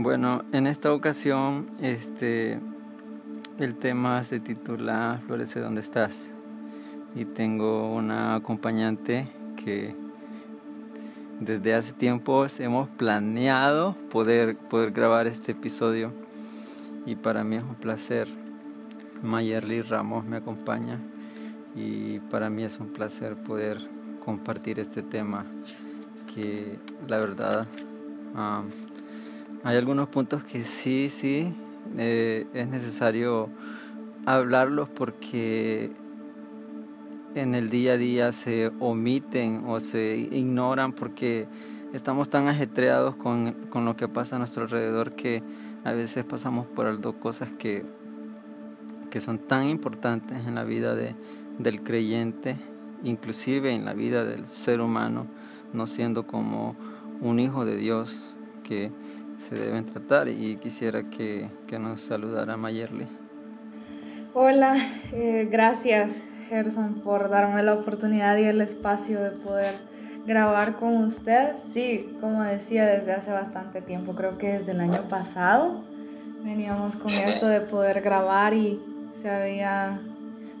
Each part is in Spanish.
Bueno, en esta ocasión, este, el tema se titula Florece donde estás. Y tengo una acompañante que desde hace tiempo hemos planeado poder, poder grabar este episodio. Y para mí es un placer. Mayerly Ramos me acompaña. Y para mí es un placer poder compartir este tema que la verdad hay algunos puntos que sí, sí, eh, es necesario hablarlos porque en el día a día se omiten o se ignoran porque estamos tan ajetreados con, con lo que pasa a nuestro alrededor que a veces pasamos por alto cosas que, que son tan importantes en la vida de, del creyente, inclusive en la vida del ser humano, no siendo como un hijo de Dios que se deben tratar y quisiera que, nos saludara Mayerly. Hola, eh, gracias Gerson por darme la oportunidad y el espacio de poder grabar con usted. Sí, como decía, desde hace bastante tiempo, creo que desde el año pasado veníamos con esto de poder grabar y se había...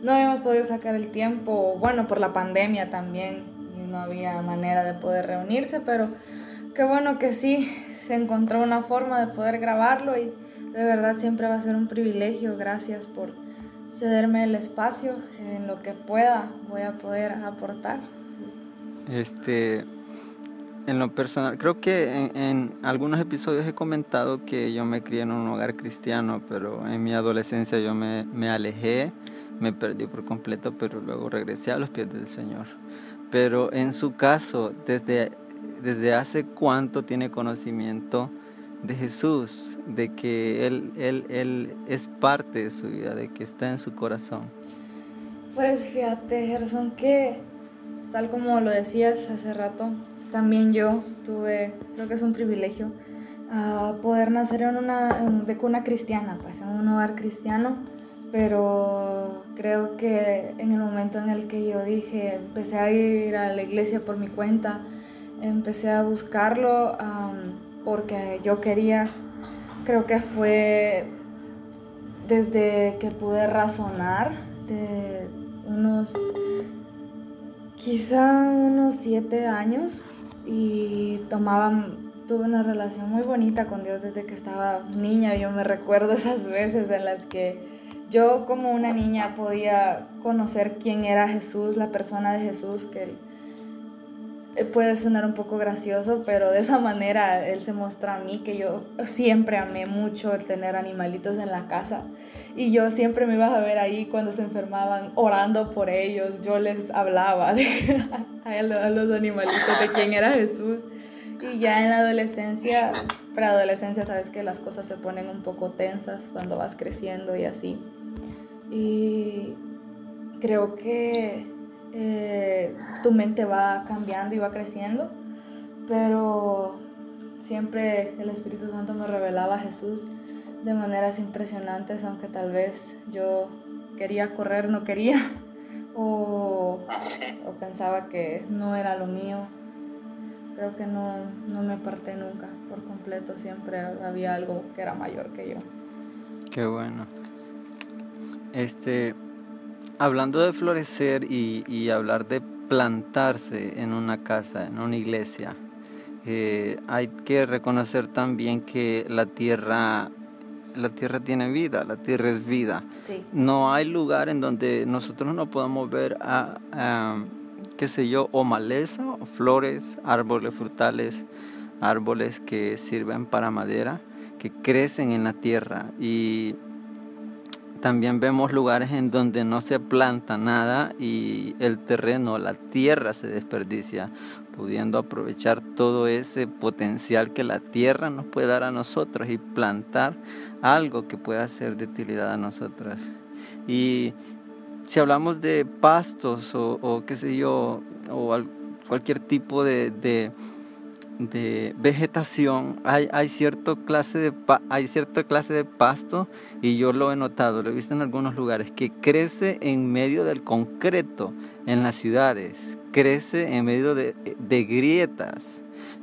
No habíamos podido sacar el tiempo, bueno, por la pandemia también, no había manera de poder reunirse, pero qué bueno que sí, se encontró una forma de poder grabarlo y de verdad siempre va a ser un privilegio. Gracias por cederme el espacio en lo que pueda voy a poder aportar. Este, en lo personal, creo que en, algunos episodios he comentado que yo me crié en un hogar cristiano, pero en mi adolescencia yo me, me alejé, me perdí por completo, pero luego regresé a los pies del Señor. Pero en su caso, desde desde hace cuánto tiene conocimiento de Jesús, de que él, él, él es parte de su vida, de que está en su corazón. Pues fíjate, Gerson, que tal como lo decías hace rato, también yo tuve, creo que es un privilegio, poder nacer en una, de cuna cristiana, pues en un hogar cristiano, pero creo que en el momento en el que yo dije, empecé a ir a la iglesia por mi cuenta, empecé a buscarlo porque yo quería, creo que fue desde que pude razonar de unos, quizá unos siete años y tomaba, tuve una relación muy bonita con Dios desde que estaba niña. Yo me recuerdo esas veces en las que yo como una niña podía conocer quién era Jesús, la persona de Jesús, que puede sonar un poco gracioso, pero de esa manera él se muestra a mí que yo siempre amé mucho el tener animalitos en la casa. Y yo siempre me iba a ver ahí cuando se enfermaban orando por ellos, yo les hablaba a los animalitos de quién era Jesús. Y ya en la adolescencia, preadolescencia sabes que las cosas se ponen un poco tensas cuando vas creciendo y así. Y creo que eh, tu mente va cambiando y va creciendo, pero siempre el Espíritu Santo me revelaba a Jesús de maneras impresionantes, aunque tal vez yo quería correr, no quería, o, o pensaba que no era lo mío. Creo que no, no me aparté nunca por completo, siempre había algo que era mayor que yo. Qué bueno. Este, hablando de florecer y, hablar de plantarse en una casa, en una iglesia, eh, hay que reconocer también que la tierra, la tierra tiene vida, la tierra es vida. No hay lugar en donde nosotros no podamos ver a, qué sé yo, o maleza, o flores, árboles frutales, árboles que sirven para madera, que crecen en la tierra y también vemos lugares en donde no se planta nada y el terreno, la tierra se desperdicia, pudiendo aprovechar todo ese potencial que la tierra nos puede dar a nosotros y plantar algo que pueda ser de utilidad a nosotras. Y si hablamos de pastos o, qué sé yo, o cualquier tipo de vegetación, hay, hay, cierto clase de, hay cierta clase de pasto, y yo lo he notado, lo he visto en algunos lugares, que crece en medio del concreto en las ciudades, crece en medio de, de grietas.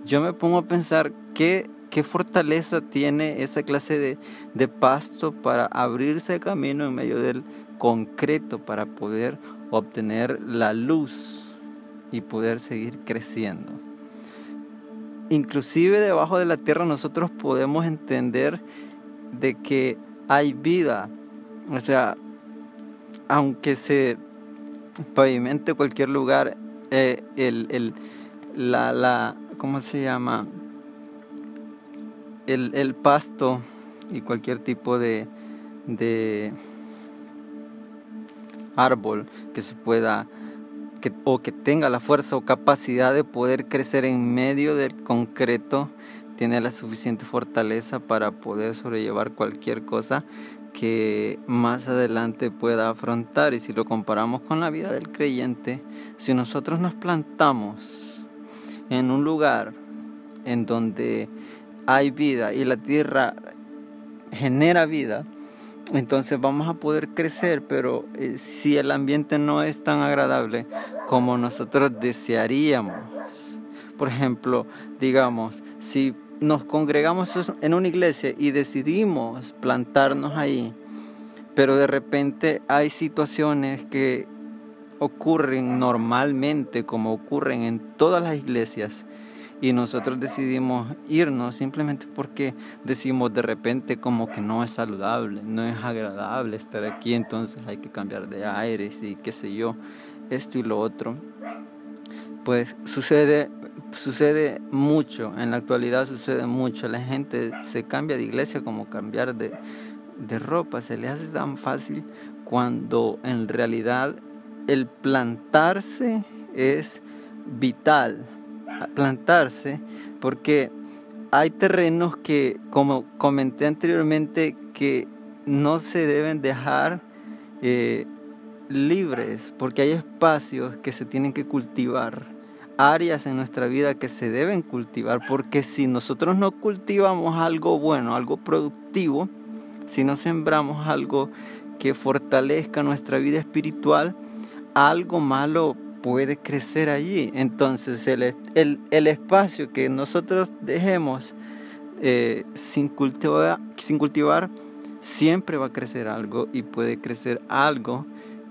Yo me pongo a pensar qué qué fortaleza tiene esa clase de, de pasto para abrirse camino en medio del concreto para poder obtener la luz y poder seguir creciendo. Inclusive debajo de la tierra nosotros podemos entender de que hay vida. O sea, aunque se pavimente cualquier lugar, eh, el, la, la, ¿cómo se llama? El, pasto y cualquier tipo de, de árbol que se pueda que, o que tenga la fuerza o capacidad de poder crecer en medio del concreto tiene la suficiente fortaleza para poder sobrellevar cualquier cosa que más adelante pueda afrontar. Y si lo comparamos con la vida del creyente, si nosotros nos plantamos en un lugar en donde hay vida y la tierra genera vida, entonces vamos a poder crecer, pero eh, si el ambiente no es tan agradable como nosotros desearíamos, por ejemplo, digamos, si nos congregamos en una iglesia y decidimos plantarnos ahí, pero de repente hay situaciones que ocurren normalmente, como ocurren en todas las iglesias, y nosotros decidimos irnos simplemente porque decimos de repente como que no es saludable, no es agradable estar aquí, entonces hay que cambiar de aires y qué sé yo, esto y lo otro. Pues sucede sucede mucho, en la actualidad sucede mucho, la gente se cambia de iglesia como cambiar de, de ropa, se le hace tan fácil cuando en realidad el plantarse es vital, plantarse porque hay terrenos que, como comenté anteriormente, que no se deben dejar eh, libres porque hay espacios que se tienen que cultivar áreas en nuestra vida que se deben cultivar, porque si nosotros no cultivamos algo bueno, algo productivo, si no sembramos algo que fortalezca nuestra vida espiritual, algo malo puede crecer allí. Entonces el, el, espacio que nosotros dejemos eh, sin, sin cultivar, siempre va a crecer algo y puede crecer algo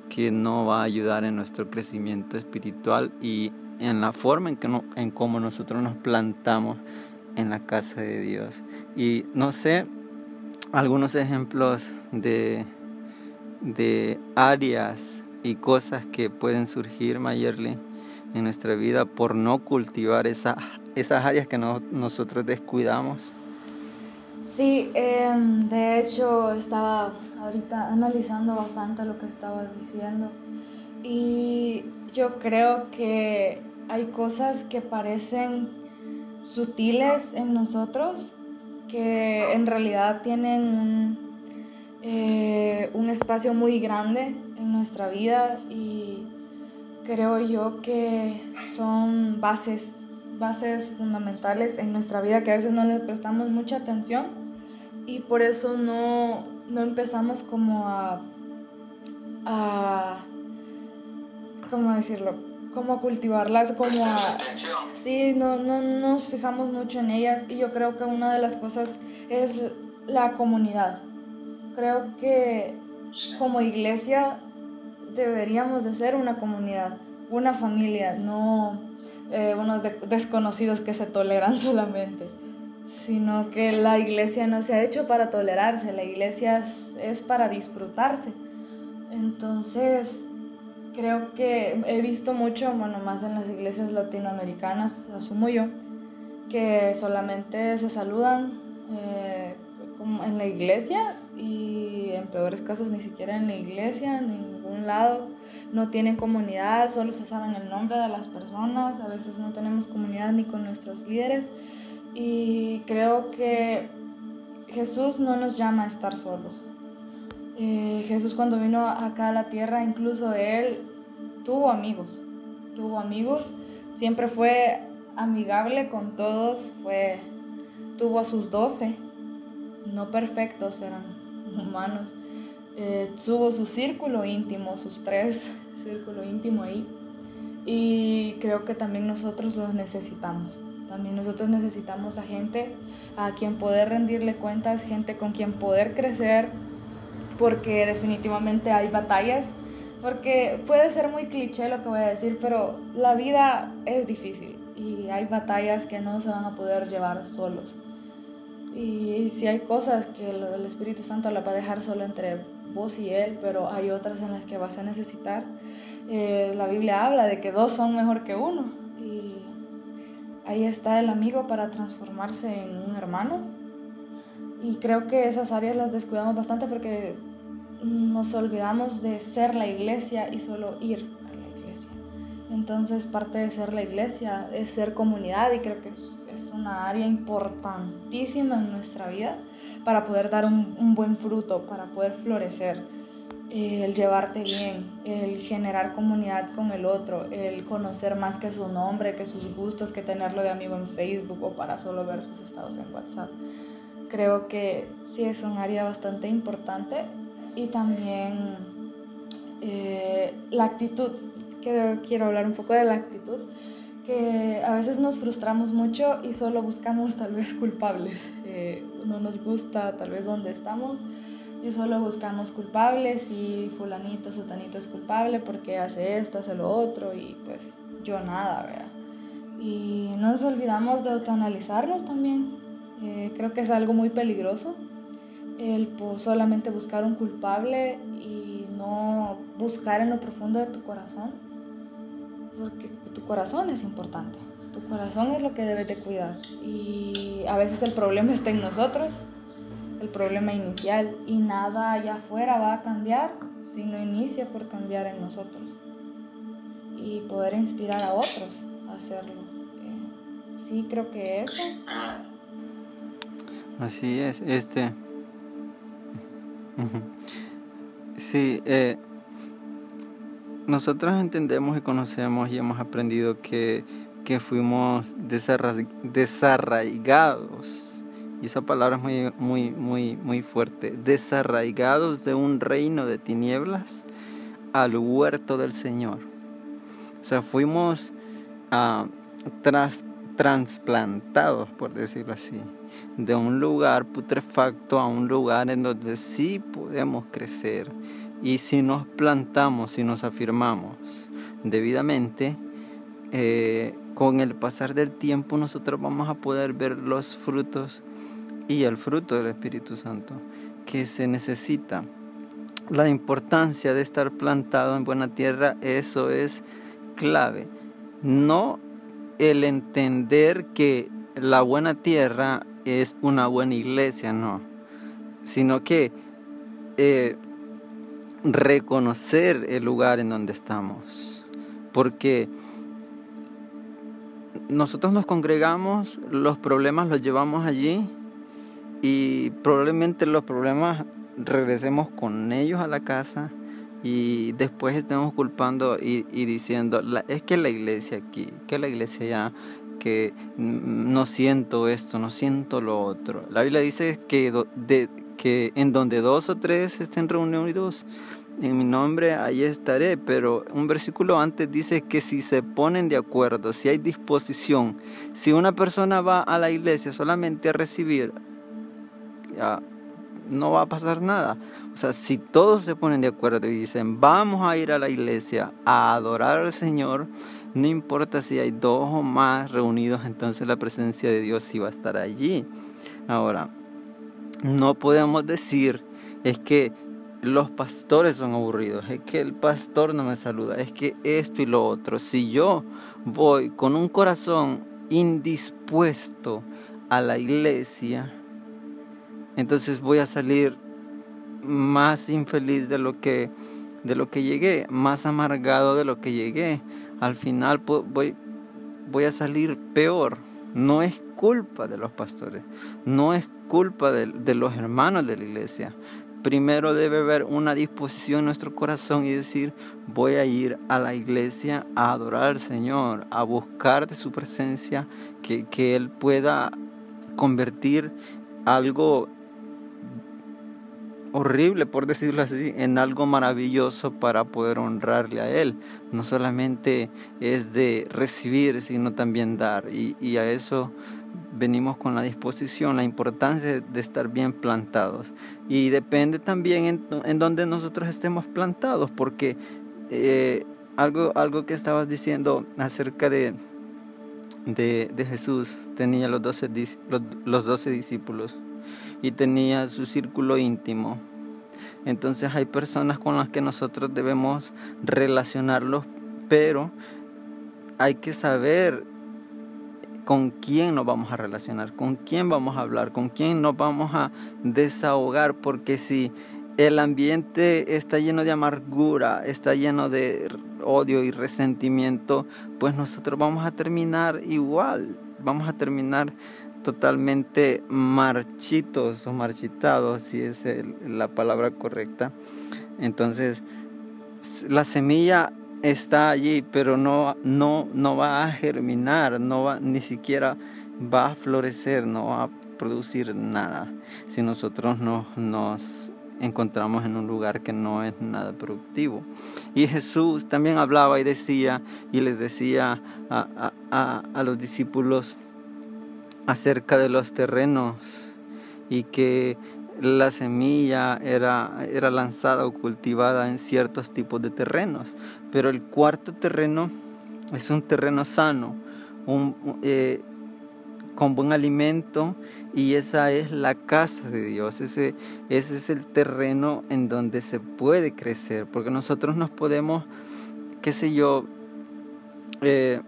que no va a ayudar en nuestro crecimiento espiritual y en la forma en, que no, en cómo nosotros nos plantamos en la casa de Dios. Y no sé, algunos ejemplos de, de áreas y cosas que pueden surgir, Mayerly, en nuestra vida por no cultivar esa, esas áreas que nosotros descuidamos. Sí, em, de hecho estaba ahorita analizando bastante lo que estabas diciendo y yo creo que hay cosas que parecen sutiles en nosotros que en realidad tienen eh, un espacio muy grande en nuestra vida y creo yo que son bases, bases fundamentales en nuestra vida que a veces no les prestamos mucha atención y por eso no, no empezamos como a, a ¿cómo decirlo? Como cultivarlas, como a... Sí, no, no nos fijamos mucho en ellas y yo creo que una de las cosas es la comunidad. Creo que como iglesia deberíamos de ser una comunidad, una familia, no eh, unos desconocidos que se toleran solamente, sino que la iglesia no se ha hecho para tolerarse, la iglesia es para disfrutarse. Entonces, creo que he visto mucho, bueno, más en las iglesias latinoamericanas, asumo yo, que solamente se saludan eh, en la iglesia y en peores casos ni siquiera en la iglesia, en ningún lado. No tienen comunidad, solo se saben el nombre de las personas, a veces no tenemos comunidad ni con nuestros líderes. Y creo que Jesús no nos llama a estar solos. Eh, Jesús cuando vino acá a la tierra, incluso él tuvo amigos, tuvo amigos, siempre fue amigable con todos, fue, tuvo a sus doce, no perfectos, eran humanos, eh, su círculo íntimo, sus tres círculo íntimo ahí, y creo que también nosotros los necesitamos. También nosotros necesitamos a gente a quien poder rendirle cuentas, gente con quien poder crecer, porque definitivamente hay batallas, porque puede ser muy cliché lo que voy a decir, pero la vida es difícil y hay batallas que no se van a poder llevar solos. Y si hay cosas que el Espíritu Santo la va a dejar solo entre vos y Él, pero hay otras en las que vas a necesitar. Eh, la Biblia habla de que dos son mejor que uno. Y ahí está el amigo para transformarse en un hermano. Y creo que esas áreas las descuidamos bastante porque nos olvidamos de ser la iglesia y solo ir. Entonces parte de ser la iglesia es ser comunidad y creo que es, una área importantísima en nuestra vida para poder dar un, buen fruto, para poder florecer. El llevarte bien, el generar comunidad con el otro, el conocer más que su nombre, que sus gustos, que tenerlo de amigo en Facebook o para solo ver sus estados en WhatsApp. Creo que sí es un área bastante importante y también eh, la actitud. Quiero, hablar un poco de la actitud que a veces nos frustramos mucho y solo buscamos tal vez culpables. Eh, no nos gusta tal vez donde estamos y solo buscamos culpables y fulanito, sotanito es culpable porque hace esto, hace lo otro y pues yo nada, ¿verdad? Y no nos olvidamos de autoanalizarnos también. Eh, creo que es algo muy peligroso el solamente buscar un culpable y no buscar en lo profundo de tu corazón porque tu corazón es importante. Tu corazón es lo que debes de cuidar. Y a veces el problema está en nosotros, el problema inicial, y nada allá afuera va a cambiar si no inicia por cambiar en nosotros. Y poder inspirar a otros a hacerlo. Eh, sí, creo que eso. Así es, este. Sí, eh, nosotros entendemos y conocemos y hemos aprendido que, fuimos desarraigados. Y esa palabra es muy, muy, muy, muy fuerte. Desarraigados de un reino de tinieblas al huerto del Señor. O sea, fuimos uh, tras, por decirlo así, de un lugar putrefacto a un lugar en donde sí podemos crecer y si nos plantamos, si nos afirmamos debidamente, eh, con el pasar del tiempo nosotros vamos a poder ver los frutos y el fruto del Espíritu Santo que se necesita. La importancia de estar plantado en buena tierra, eso es clave. No el entender que la buena tierra es una buena iglesia, no, sino que eh, reconocer el lugar en donde estamos. Porque nosotros nos congregamos, los problemas los llevamos allí y probablemente los problemas regresemos con ellos a la casa y después estemos culpando y, diciendo, es que la iglesia aquí, que la iglesia allá, que no siento esto, no siento lo otro. La Biblia dice que, de, que en donde dos o tres estén reunidos en mi nombre, ahí estaré. Pero un versículo antes dice que si se ponen de acuerdo, si hay disposición, si una persona va a la iglesia solamente a recibir, ya no va a pasar nada. O sea, si todos se ponen de acuerdo y dicen, vamos a ir a la iglesia a adorar al Señor, no importa si hay dos o más reunidos, entonces la presencia de Dios sí va a estar allí. Ahora, no podemos decir es que los pastores son aburridos, es que el pastor no me saluda, es que esto y lo otro. Si yo voy con un corazón indispuesto a la iglesia, entonces voy a salir más infeliz de lo que de lo que llegué, más amargado de lo que llegué. Al final voy voy a salir peor. No es culpa de los pastores, no es culpa de, los hermanos de la iglesia. Primero debe haber una disposición en nuestro corazón y decir, voy a ir a la iglesia a adorar al Señor, a buscar de su presencia, que, que Él pueda convertir algo horrible, por decirlo así, en algo maravilloso para poder honrarle a Él. No solamente es de recibir, sino también dar. Y, a eso venimos con la disposición, la importancia de estar bien plantados. Y depende también en, en donde nosotros estemos plantados, porque eh, algo, algo que estabas diciendo acerca de, de, Jesús, tenía los doce, los, los 12 discípulos y tenía su círculo íntimo. Entonces hay personas con las que nosotros debemos relacionarlos, pero hay que saber con quién nos vamos a relacionar, con quién vamos a hablar, con quién nos vamos a desahogar, porque si el ambiente está lleno de amargura, está lleno de odio y resentimiento, pues nosotros vamos a terminar igual, vamos a terminar totalmente marchitos o marchitados, si es la palabra correcta. Entonces, la semilla está allí, pero no, no, no va a germinar, no va, ni siquiera va a florecer, no va a producir nada si nosotros no, nos encontramos en un lugar que no es nada productivo. Y Jesús también hablaba y decía, y les decía a, a, a los discípulos, acerca de los terrenos y que la semilla era, era lanzada o cultivada en ciertos tipos de terrenos. Pero el cuarto terreno es un terreno sano, un, eh, con buen alimento y esa es la casa de Dios, ese, ese es el terreno en donde se puede crecer, porque nosotros nos podemos, qué sé yo, eh,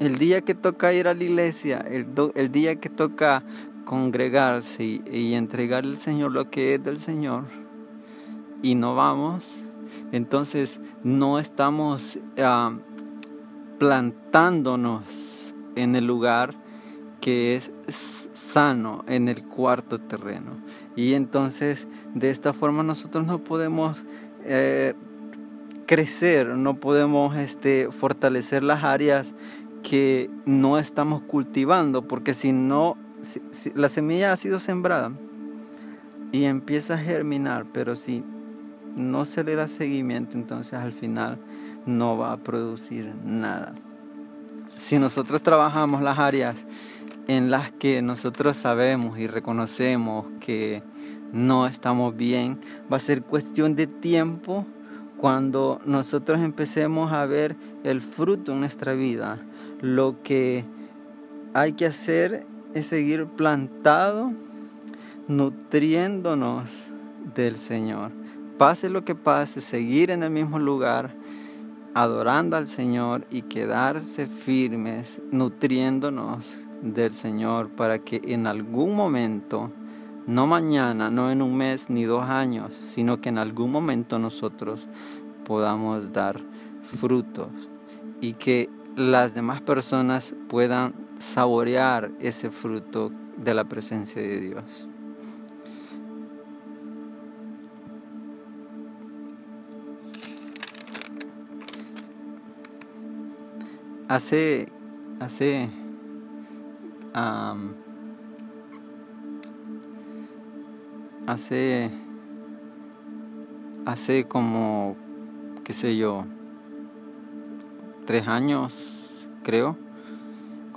el día que toca ir a la iglesia, el, el día que toca congregarse y, entregar al Señor lo que es del Señor, y no vamos, entonces no estamos ah, plantándonos en el lugar que es sano, en el cuarto terreno. Y entonces de esta forma nosotros no podemos eh, crecer, no podemos este, fortalecer las áreas que no estamos cultivando, porque si no, la semilla ha sido sembrada y empieza a germinar, pero si no se le da seguimiento, entonces al final no va a producir nada. Si nosotros trabajamos las áreas en las que nosotros sabemos y reconocemos que no estamos bien, va a ser cuestión de tiempo cuando nosotros empecemos a ver el fruto en nuestra vida, lo que hay que hacer es seguir plantado, nutriéndonos del Señor. Pase lo que pase, seguir en el mismo lugar, adorando al Señor y quedarse firmes, nutriéndonos del Señor para que en algún momento, no mañana, no en un mes ni dos años, sino que en algún momento nosotros podamos dar frutos y que las demás personas puedan saborear ese fruto de la presencia de Dios. Hace, hace, hace, hace como, qué sé yo, tres años, creo,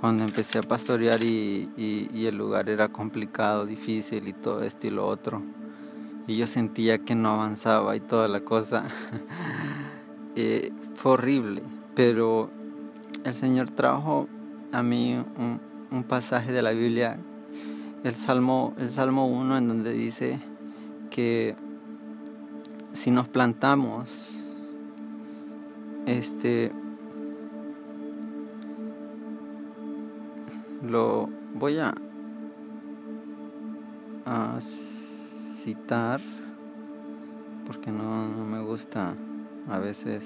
cuando empecé a pastorear y, el lugar era complicado, difícil y todo esto y lo otro. Y yo sentía que no avanzaba y toda la cosa. Eh, fue horrible, pero el Señor trajo a mí un, un, pasaje de la Biblia, el Salmo, el Salmo 1, en donde dice que si nos plantamos, este, lo voy a, citar porque no, me gusta a veces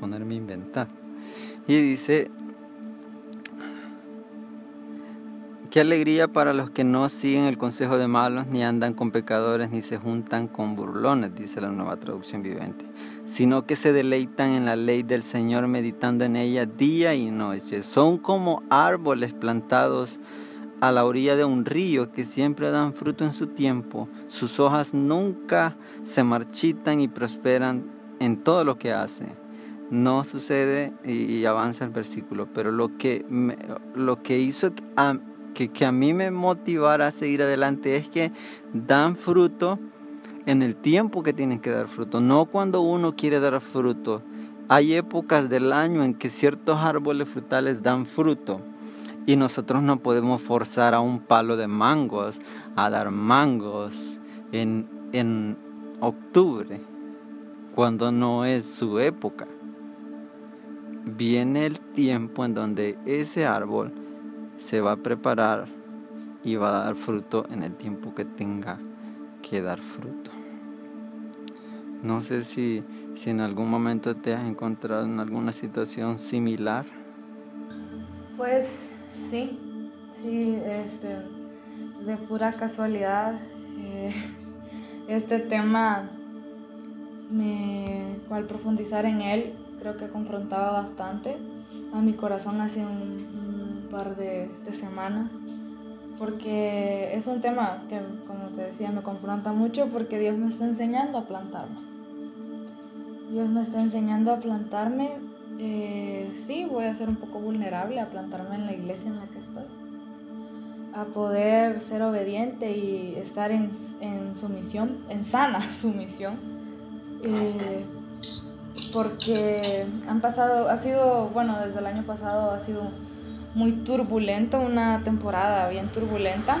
ponerme a inventar. Y dice, qué alegría para los que no siguen el consejo de malos, ni andan con pecadores, ni se juntan con burlones, dice la nueva traducción viviente sino que se deleitan en la ley del Señor meditando en ella día y noche. Son como árboles plantados a la orilla de un río que siempre dan fruto en su tiempo, sus hojas nunca se marchitan y prosperan en todo lo que hace. No sucede y, avanza el versículo, pero lo que, lo que hizo que, que a mí me motivara a seguir adelante es que dan fruto en el tiempo que tienen que dar fruto, no cuando uno quiere dar fruto. Hay épocas del año en que ciertos árboles frutales dan fruto y nosotros no podemos forzar a un palo de mangos a dar mangos en, en octubre, cuando no es su época. Viene el tiempo en donde ese árbol se va a preparar y va a dar fruto en el tiempo que tenga que dar fruto. No sé si, si en algún momento te has encontrado en alguna situación similar. Pues sí, sí, este, de pura casualidad, eh, este tema, me, al profundizar en él, creo que confrontaba bastante a mi corazón hace un, par de, de, semanas, porque es un tema que, como te decía, me confronta mucho porque Dios me está enseñando a plantarme. Dios me está enseñando a plantarme eh, sí, voy a ser un poco vulnerable a plantarme en la iglesia en la que estoy, a poder ser obediente y estar en, sumisión, en sana sumisión, eh, porque han pasado, ha sido, bueno, desde el año pasado ha sido muy turbulento, una temporada bien turbulenta.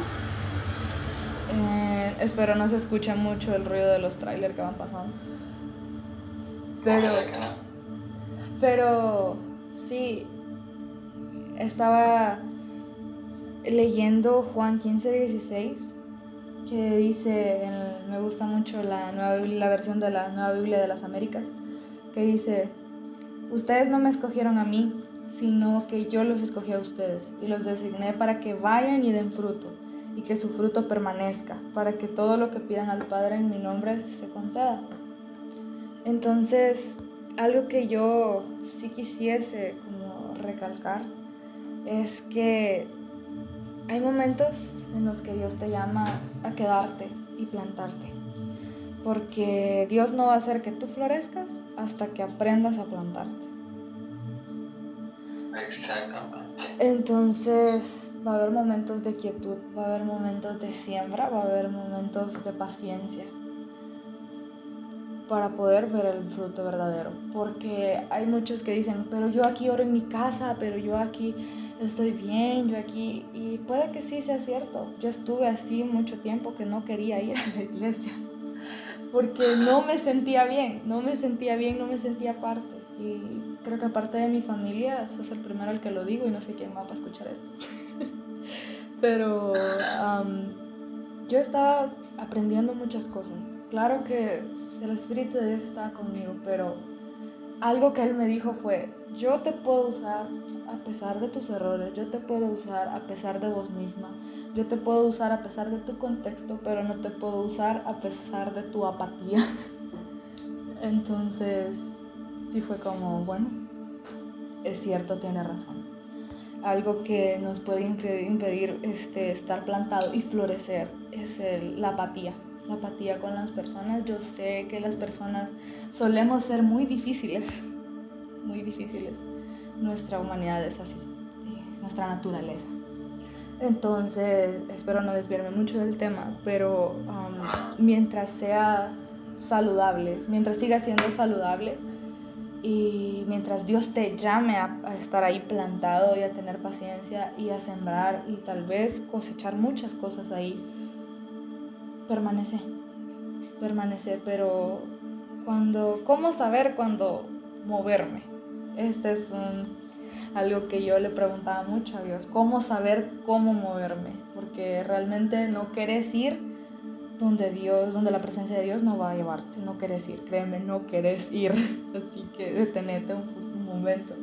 Eh, espero no se escuche mucho el ruido de los trailers que van pasando. Pero pero sí, estaba leyendo Juan 15, 16, que dice, me gusta mucho la, nueva, la versión de la Nueva Biblia de las Américas, que dice, ustedes no me escogieron a mí, sino que yo los escogí a ustedes y los designé para que vayan y den fruto y que su fruto permanezca, para que todo lo que pidan al Padre en mi nombre se conceda. Entonces, algo que yo sí quisiese como recalcar es que hay momentos en los que Dios te llama a quedarte y plantarte. Porque Dios no va a hacer que tú florezcas hasta que aprendas a plantarte. Exactamente. Entonces va a haber momentos de quietud, va a haber momentos de siembra, va a haber momentos de paciencia para poder ver el fruto verdadero. Porque hay muchos que dicen, pero yo aquí oro en mi casa, pero yo aquí estoy bien, yo aquí... Y puede que sí sea cierto. Yo estuve así mucho tiempo que no quería ir a la iglesia. Porque no me sentía bien, no me sentía bien, no me sentía parte. Y creo que aparte de mi familia, sos el primero al que lo digo y no sé quién va a escuchar esto. pero yo estaba aprendiendo muchas cosas Claro que el Espíritu de Dios estaba conmigo, pero algo que Él me dijo fue, yo te puedo usar a pesar de tus errores, yo te puedo usar a pesar de vos misma, yo te puedo usar a pesar de tu contexto, pero no te puedo usar a pesar de tu apatía. Entonces, sí fue como, bueno, es cierto, tiene razón. Algo que nos puede impedir este, estar plantado y florecer es la apatía la apatía con las personas. Yo sé que las personas solemos ser muy difíciles, muy difíciles. Nuestra humanidad es así, nuestra naturaleza. Entonces, espero no desviarme mucho del tema, pero um, mientras sea saludable, mientras siga siendo saludable y mientras Dios te llame a, estar ahí plantado y a tener paciencia y a sembrar y tal vez cosechar muchas cosas ahí, permanece, permanecer, pero cuando, ¿cómo saber cuándo moverme? Este es un, algo que yo le preguntaba mucho a Dios, ¿cómo saber cómo moverme? Porque realmente no querés ir donde Dios, donde la presencia de Dios no va a llevarte, no querés ir, créeme, no querés ir, así que detenete un, momento.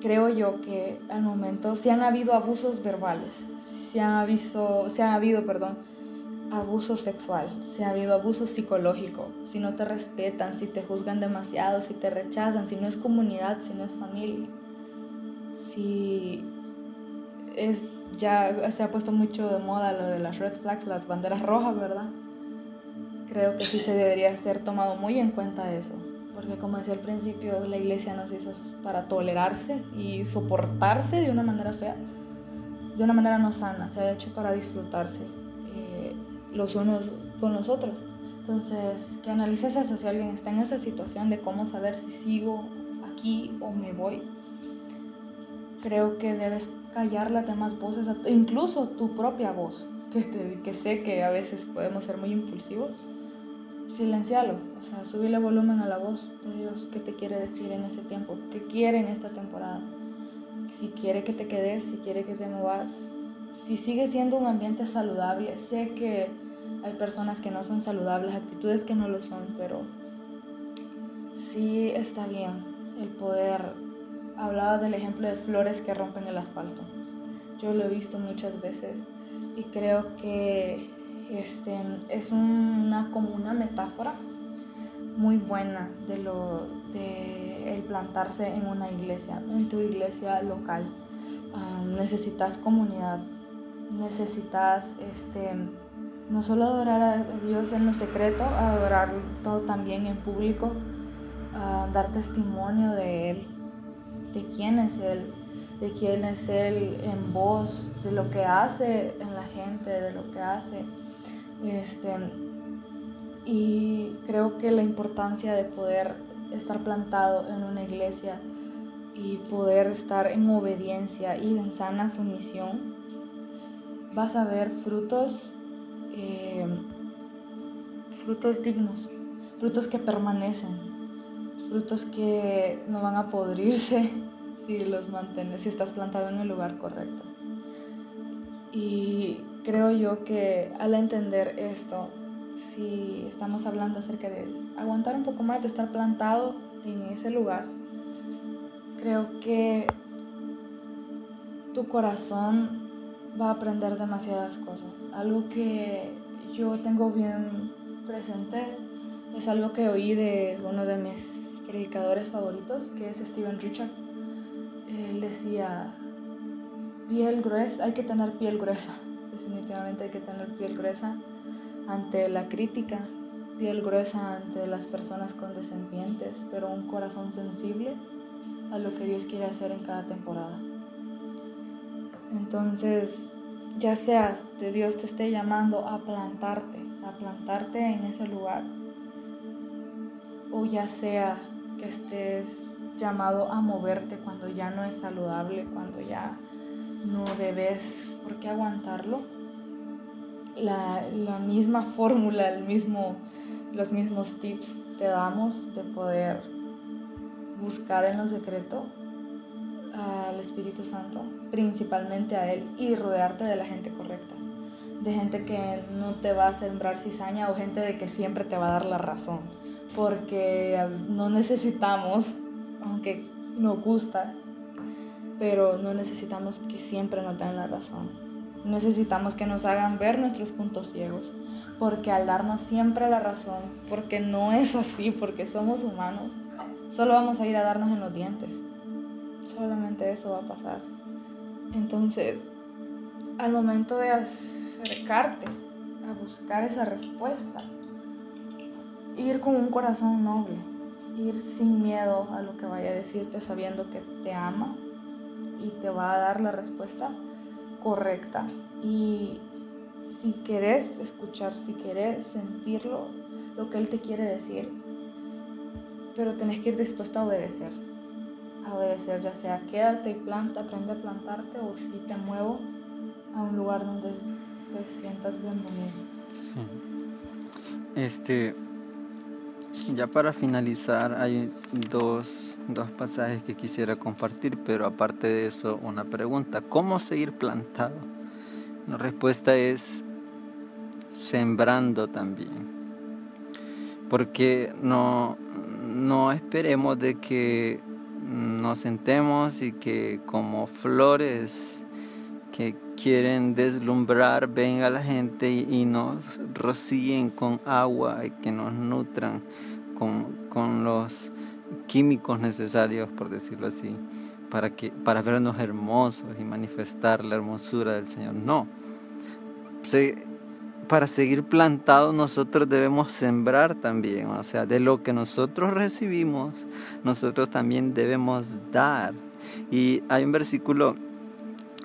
creo yo que al momento, si han habido abusos verbales, si ha habido, se ha habido perdón, abuso sexual, si ha habido abuso psicológico, si no te respetan, si te juzgan demasiado, si te rechazan, si no es comunidad, si no es familia, si es ya se ha puesto mucho de moda lo de las red flags, las banderas rojas, ¿verdad? Creo que sí se debería ser tomado muy en cuenta eso, porque como decía al principio, la iglesia nos hizo para tolerarse y soportarse de una manera fea, de una manera no sana, se ha hecho para disfrutarse eh, los unos con los otros. Entonces, que analices eso, si alguien está en esa situación de cómo saber si sigo aquí o me voy. Creo que debes callar las demás voces, incluso tu propia voz, que, te, que sé que a veces podemos ser muy impulsivos. Silencialo, o sea, subirle volumen a la voz de Dios, qué te quiere decir en ese tiempo, qué quiere en esta temporada. Si quiere que te quedes, si quiere que te movas, si sigue siendo un ambiente saludable, sé que hay personas que no son saludables, actitudes que no lo son, pero sí está bien el poder. Hablaba del ejemplo de flores que rompen el asfalto. Yo lo he visto muchas veces y creo que este, es una, como una metáfora muy buena de lo de el plantarse en una iglesia, en tu iglesia local. Ah, necesitas comunidad, necesitas este no solo adorar a Dios en lo secreto, adorarlo también en público, dar testimonio de Él, de quién es Él, de quién es Él en voz, de lo que hace en la gente, de lo que hace. Este, y creo que la importancia de poder estar plantado en una iglesia y poder estar en obediencia y en sana sumisión, vas a ver frutos eh, frutos dignos, frutos que permanecen, frutos que no van a podrirse si los mantienes, si estás plantado en el lugar correcto. Y creo yo que al entender esto, si estamos hablando acerca de aguantar un poco más, de estar plantado en ese lugar, creo que tu corazón va a aprender demasiadas cosas. Algo que yo tengo bien presente es algo que oí de uno de mis predicadores favoritos, que es Steven Richards. Él decía, piel gruesa, hay que tener piel gruesa, definitivamente hay que tener piel gruesa ante la crítica, piel gruesa ante las personas condescendientes, pero un corazón sensible a lo que Dios quiere hacer en cada temporada. Entonces, ya sea de Dios te esté llamando a plantarte, a plantarte en ese lugar, o ya sea que estés llamado a moverte cuando ya no es saludable, cuando ya no debes por qué aguantarlo. La, la misma fórmula, el mismo, los mismos tips te damos de poder buscar en lo secreto al Espíritu Santo, principalmente a Él, y rodearte de la gente correcta, de gente que no te va a sembrar cizaña o gente de que siempre te va a dar la razón, porque no necesitamos, aunque nos gusta, pero no necesitamos que siempre nos den la razón. Necesitamos que nos hagan ver nuestros puntos ciegos, porque al darnos siempre la razón, porque no es así, porque somos humanos, solo vamos a ir a darnos en los dientes solamente eso va a pasar. Entonces, al momento de acercarte a buscar esa respuesta, ir con un corazón noble, ir sin miedo a lo que vaya a decirte sabiendo que te ama y te va a dar la respuesta correcta. Y si querés escuchar, si querés sentirlo, lo que Él te quiere decir, pero tenés que ir dispuesto a obedecer obedecer, ya sea quédate y planta, aprende a plantarte o si te muevo a un lugar donde te sientas bienvenido. Sí. Este, ya para finalizar hay dos, dos pasajes que quisiera compartir, pero aparte de eso una pregunta, ¿cómo seguir plantado? La respuesta es sembrando también. Porque no, no esperemos de que nos sentemos y que como flores que quieren deslumbrar venga la gente y, nos rocíen con agua y que nos nutran con, los químicos necesarios, por decirlo así, para, que, para vernos hermosos y manifestar la hermosura del Señor. No. para seguir plantados nosotros debemos sembrar también. O sea, de lo que nosotros recibimos, nosotros también debemos dar. Y hay un versículo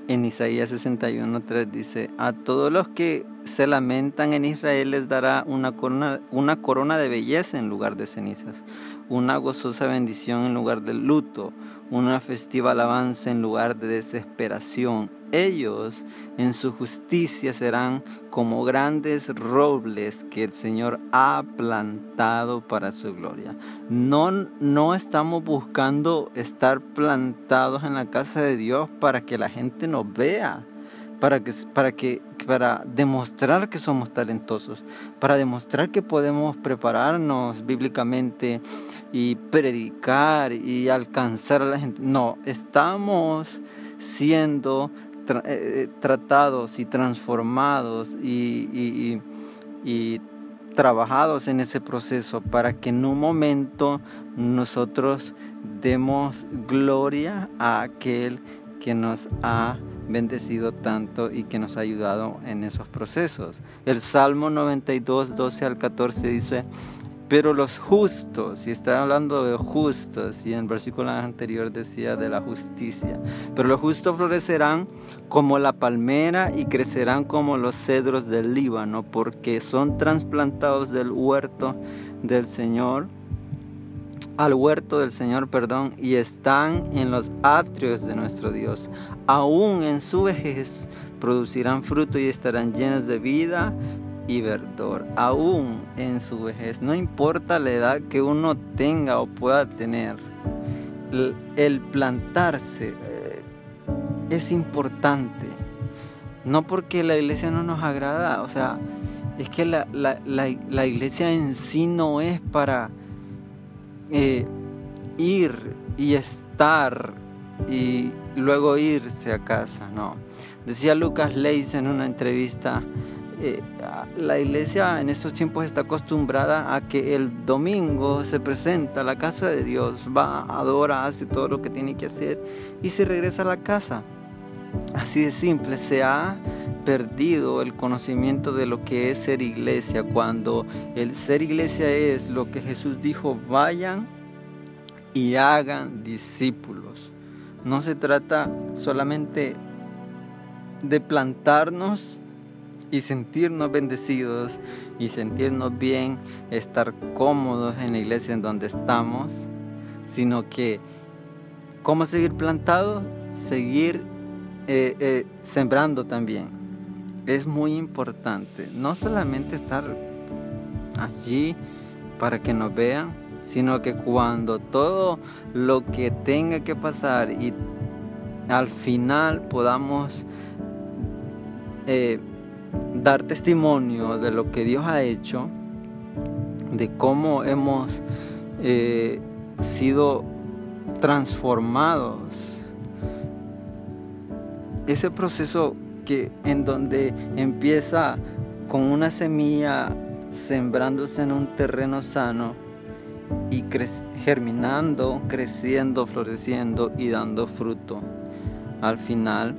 en Isaías 61.3 dice, a todos los que se lamentan en Israel les dará una corona, una corona de belleza en lugar de cenizas, una gozosa bendición en lugar de luto, una festiva alabanza en lugar de desesperación. Ellos en su justicia serán como grandes robles que el Señor ha plantado para su gloria. No, no estamos buscando estar plantados en la casa de Dios para que la gente nos vea, para que, para que para demostrar que somos talentosos, para demostrar que podemos prepararnos bíblicamente y predicar y alcanzar a la gente. No, estamos siendo eh, eh, tratados y transformados y, y trabajados en ese proceso para que en un momento nosotros demos gloria a aquel que nos ha bendecido tanto y que nos ha ayudado en esos procesos. El Salmo 92, 12 al 14 dice, pero los justos, y está hablando de justos, y en el versículo anterior decía de la justicia, pero los justos florecerán como la palmera y crecerán como los cedros del Líbano, porque son trasplantados del huerto del Señor al huerto del Señor, perdón, y están en los atrios de nuestro Dios. Aún en su vejez producirán fruto y estarán llenos de vida y verdor. Aún en su vejez, no importa la edad que uno tenga o pueda tener, el, plantarse eh, es importante. No porque la iglesia no nos agrada, o sea, es que la, la iglesia en sí no es para eh, ir y estar y luego irse a casa, no. Decía Lucas Leis en una entrevista, eh, la iglesia en estos tiempos está acostumbrada a que el domingo se presenta a la casa de Dios, va, adora, hace todo lo que tiene que hacer y se regresa a la casa. Así de simple, se ha perdido el conocimiento de lo que es ser iglesia, cuando el ser iglesia es lo que Jesús dijo, vayan y hagan discípulos. No se trata solamente de plantarnos y sentirnos bendecidos y sentirnos bien, estar cómodos en la iglesia en donde estamos, sino que cómo seguir plantados, seguir eh, eh, sembrando también es muy importante no solamente estar allí para que nos vean, sino que cuando todo lo que tenga que pasar y al final podamos eh, dar testimonio de lo que Dios ha hecho, de cómo hemos sido transformados. Ese proceso que en donde empieza con una semilla sembrándose en un terreno sano y germinando, creciendo, floreciendo y dando fruto. Al final,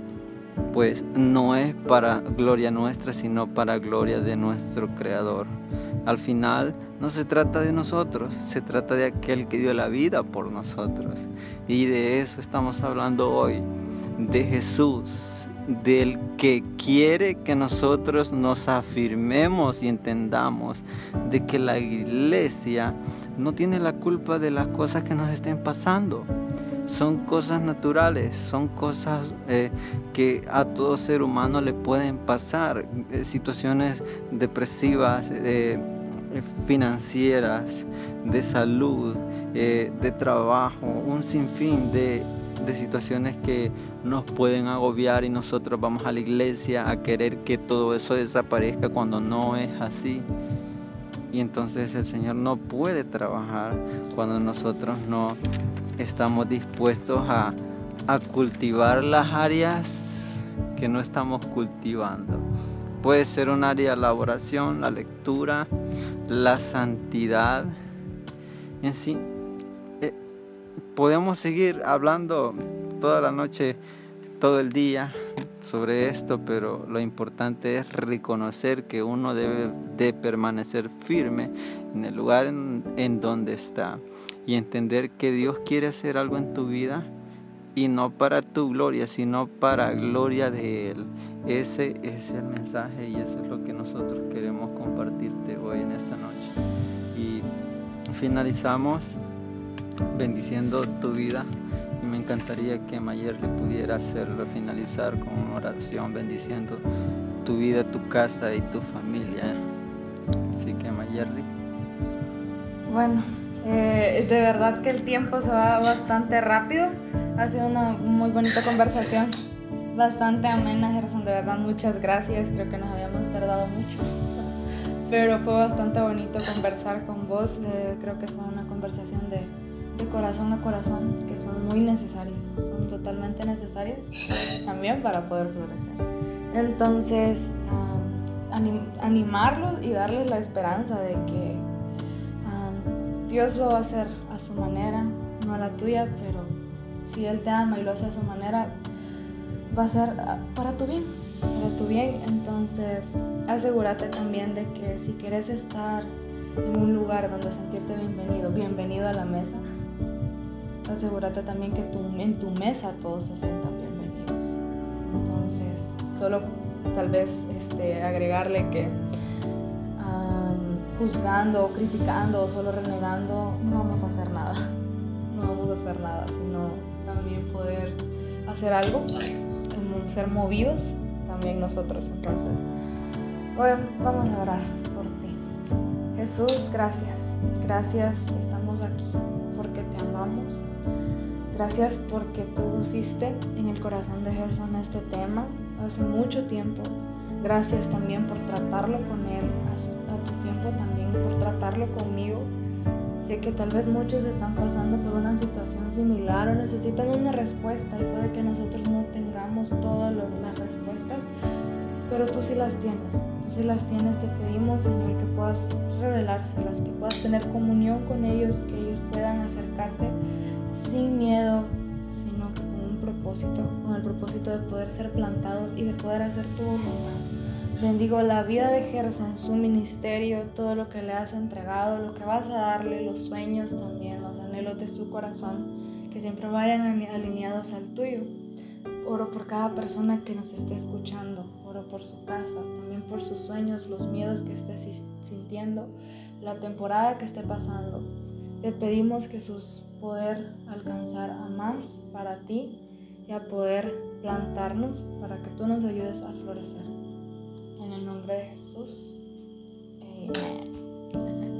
pues no es para gloria nuestra, sino para gloria de nuestro Creador. Al final no se trata de nosotros, se trata de aquel que dio la vida por nosotros. Y de eso estamos hablando hoy, de Jesús del que quiere que nosotros nos afirmemos y entendamos de que la iglesia no tiene la culpa de las cosas que nos estén pasando. Son cosas naturales, son cosas eh, que a todo ser humano le pueden pasar, eh, situaciones depresivas, eh, financieras, de salud, de trabajo, un sinfín de de situaciones que nos pueden agobiar y nosotros vamos a la iglesia a querer que todo eso desaparezca cuando no es así. Y entonces el Señor no puede trabajar cuando nosotros no estamos dispuestos a, a cultivar las áreas que no estamos cultivando. Puede ser un área la oración, la lectura, la santidad. En sí, podemos seguir hablando toda la noche, todo el día sobre esto, pero lo importante es reconocer que uno debe de permanecer firme en el lugar en, en donde está y entender que Dios quiere hacer algo en tu vida y no para tu gloria, sino para gloria de Él. Ese es el mensaje y eso es lo que nosotros queremos compartirte hoy en esta noche. Y finalizamos bendiciendo tu vida y me encantaría que Mayer le pudiera hacerlo, finalizar con una oración bendiciendo tu vida, tu casa y tu familia. Así que Mayerly. Bueno, eh, de verdad que el tiempo se va bastante rápido. Ha sido una muy bonita conversación, bastante amena, Gerson. De verdad, muchas gracias. Creo que nos habíamos tardado mucho, pero fue bastante bonito conversar con vos. Eh, creo que fue una conversación de, de corazón a corazón que son muy necesarias, son totalmente necesarias también para poder florecer. Entonces, animarlos y darles la esperanza de que Dios lo va a hacer a su manera, no a la tuya, pero si Él te ama y lo hace a su manera, va a ser ah, para tu bien, para tu bien. Entonces, asegúrate también de que si quieres estar en un lugar donde sentirte bienvenido, bienvenido a la mesa, asegúrate también que en tu mesa todos se sientan bienvenidos. Entonces, solo tal vez este, agregarle que juzgando, criticando o solo renegando, no vamos a hacer nada. No vamos a hacer nada, sino también poder hacer algo, ser movidos también nosotros. Entonces, hoy vamos a orar por ti. Jesús, gracias. Gracias, estamos aquí. Gracias porque tú pusiste en el corazón de Gerson este tema hace mucho tiempo. Gracias también por tratarlo con él tiempo también por tratarlo conmigo. Sé que tal vez muchos están pasando por una situación similar o necesitan una respuesta y puede que nosotros no tengamos todas las respuestas, pero tú sí las tienes. Tú sí las tienes. Te pedimos, Señor, que puedas revelárselas, que puedas tener comunión con ellos, que ellos puedan acercarse sin miedo, sino con un propósito, con el propósito de poder ser plantados y de poder hacer tu voluntad. Bendigo la vida de Gerson, su ministerio, todo lo que le has entregado, lo que vas a darle, los sueños también, los anhelos de su corazón, que siempre vayan alineados al tuyo. Oro por cada persona que nos esté escuchando, oro por su casa, también por sus sueños, los miedos que esté sintiendo, la temporada que esté pasando. Te pedimos que sus poder alcanzar a más para ti y a poder plantarnos para que tú nos ayudes a florecer. En el nombre de Jesús. Amén.